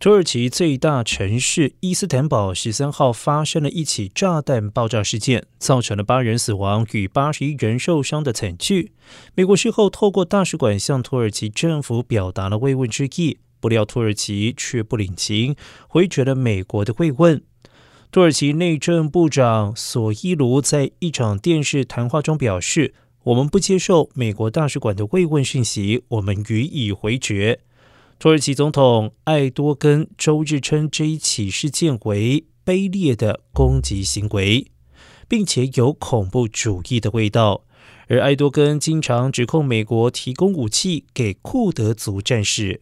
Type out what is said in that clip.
土耳其最大城市伊斯坦堡十三号发生了一起炸弹爆炸事件，造成了八人死亡与八十一人受伤的惨剧。美国事后透过大使馆向土耳其政府表达了慰问之意，不料土耳其却不领情，回绝了美国的慰问。土耳其内政部长索伊卢在一场电视谈话中表示：“我们不接受美国大使馆的慰问讯息，我们予以回绝。”土耳其总统艾多根周日称这一起事件为卑劣的攻击行为，并且有恐怖主义的味道。而艾多根经常指控美国提供武器给库德族战士。